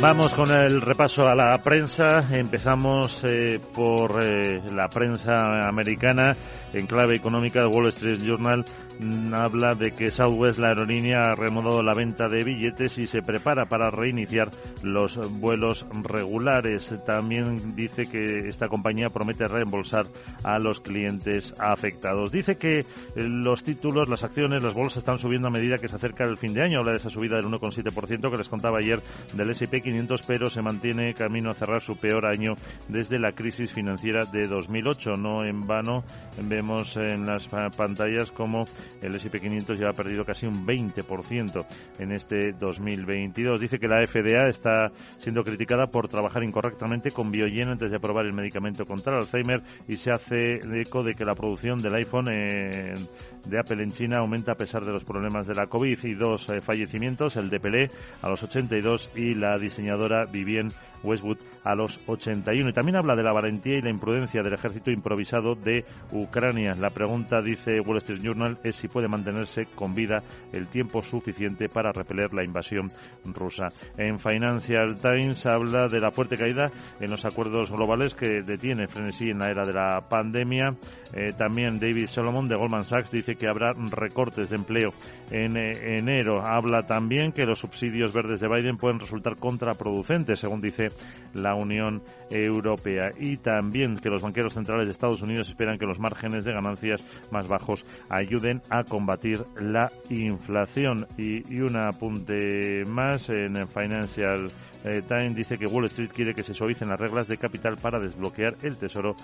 Vamos con el repaso a la prensa. Empezamos eh, por eh, la prensa americana en clave económica. El Wall Street Journal mm, habla de que Southwest, la aerolínea, ha reanudado la venta de billetes y se prepara para reiniciar los vuelos regulares. También dice que esta compañía promete reembolsar a los clientes afectados. Dice que eh, los títulos, las acciones, las bolsas están subiendo a medida que se acerca el fin de año. Habla de esa subida del 1,7% que les contaba ayer del S&P pero se mantiene camino a cerrar su peor año desde la crisis financiera de 2008. No en vano vemos en las pantallas como el S&P 500 ya ha perdido casi un 20% en este 2022. Dice que la FDA está siendo criticada por trabajar incorrectamente con Biogen antes de aprobar el medicamento contra Alzheimer y se hace eco de que la producción del iPhone de Apple en China aumenta a pesar de los problemas de la COVID y dos eh, fallecimientos, el de Pelé a los 82 y la diseñadora Vivienne Westwood a los 81. Y también habla de la valentía y la imprudencia del ejército improvisado de Ucrania. La pregunta, dice Wall Street Journal, es si puede mantenerse con vida el tiempo suficiente para repeler la invasión rusa. En Financial Times habla de la fuerte caída en los acuerdos globales que detiene frenesí en la era de la pandemia. Eh, también David Solomon de Goldman Sachs dice que habrá recortes de empleo en eh, enero. Habla también que los subsidios verdes de Biden pueden resultar contraproducentes, según dice la Unión Europea. Y también que los banqueros centrales de Estados Unidos esperan que los márgenes de ganancias más bajos ayuden a combatir la inflación. Y, un apunte más en Financial eh, Times dice que Wall Street quiere que se suavicen las reglas de capital para desbloquear el tesoro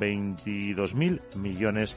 22.000 millones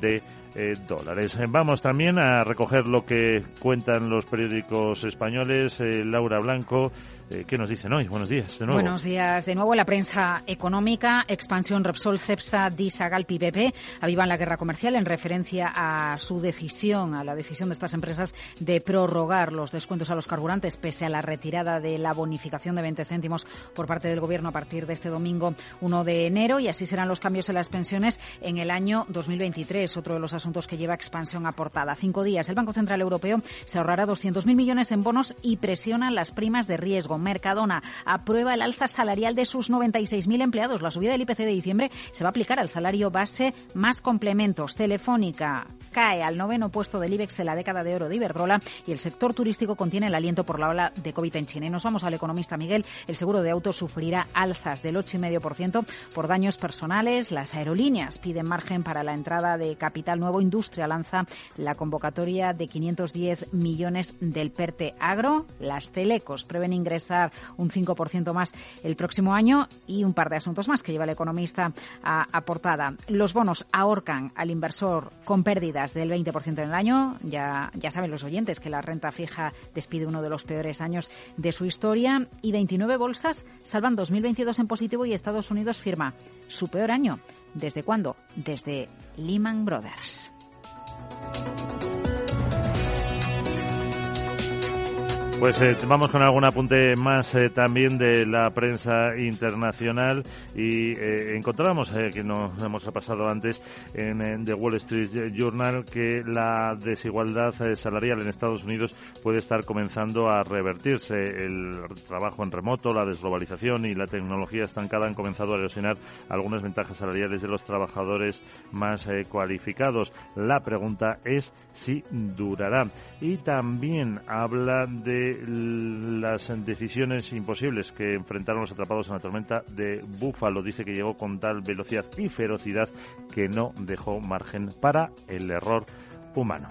de eh, dólares. Vamos también a recoger lo que cuentan los periódicos españoles. Eh, Laura Blanco, eh, ¿qué nos dicen hoy? Buenos días de nuevo. Buenos días de nuevo. La prensa económica, Expansión, Repsol, Cepsa, Disagal, PP avivan la guerra comercial en referencia a su decisión, a la decisión de estas empresas de prorrogar los descuentos a los carburantes pese a la retirada de la bonificación de 20 céntimos por parte del Gobierno a partir de este domingo 1 de enero y así serán los cambios en las pensiones en el año 2023. Otro de los asuntos que lleva expansión aportada. Cinco días. El Banco Central Europeo se ahorrará 200.000 millones en bonos y presiona las primas de riesgo. Mercadona aprueba el alza salarial de sus 96.000 empleados. La subida del IPC de diciembre se va a aplicar al salario base más complementos. Telefónica cae al noveno puesto del IBEX en la década de oro de Iberdrola y el sector turístico contiene el aliento por la ola de COVID en China. Y nos vamos al economista Miguel. El seguro de autos sufrirá alzas del 8,5% por daños personales. Las aerolíneas piden margen para la entrada de capital nuevo. Industria lanza la convocatoria de 510 millones del PERTE Agro. Las telecos prevén ingresar un 5% más el próximo año y un par de asuntos más que lleva el economista a, a portada. Los bonos ahorcan al inversor con pérdidas del 20% en el año. Ya, ya saben los oyentes que la renta fija despide uno de los peores años de su historia y 29 bolsas salvan 2022 en positivo y Estados Unidos firma su peor año. ¿Desde cuándo? Desde Lehman Brothers. Pues eh, vamos con algún apunte más eh, también de la prensa internacional y eh, encontramos que nos hemos pasado antes en, The Wall Street Journal que la desigualdad salarial en Estados Unidos puede estar comenzando a revertirse. El trabajo en remoto, la desglobalización y la tecnología estancada han comenzado a erosionar algunas ventajas salariales de los trabajadores más cualificados. La pregunta es si durará. Y también habla de las decisiones imposibles que enfrentaron los atrapados en la tormenta de Búfalo. Dice que llegó con tal velocidad y ferocidad que no dejó margen para el error humano.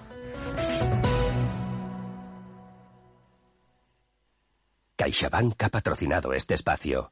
CaixaBank ha patrocinado este espacio.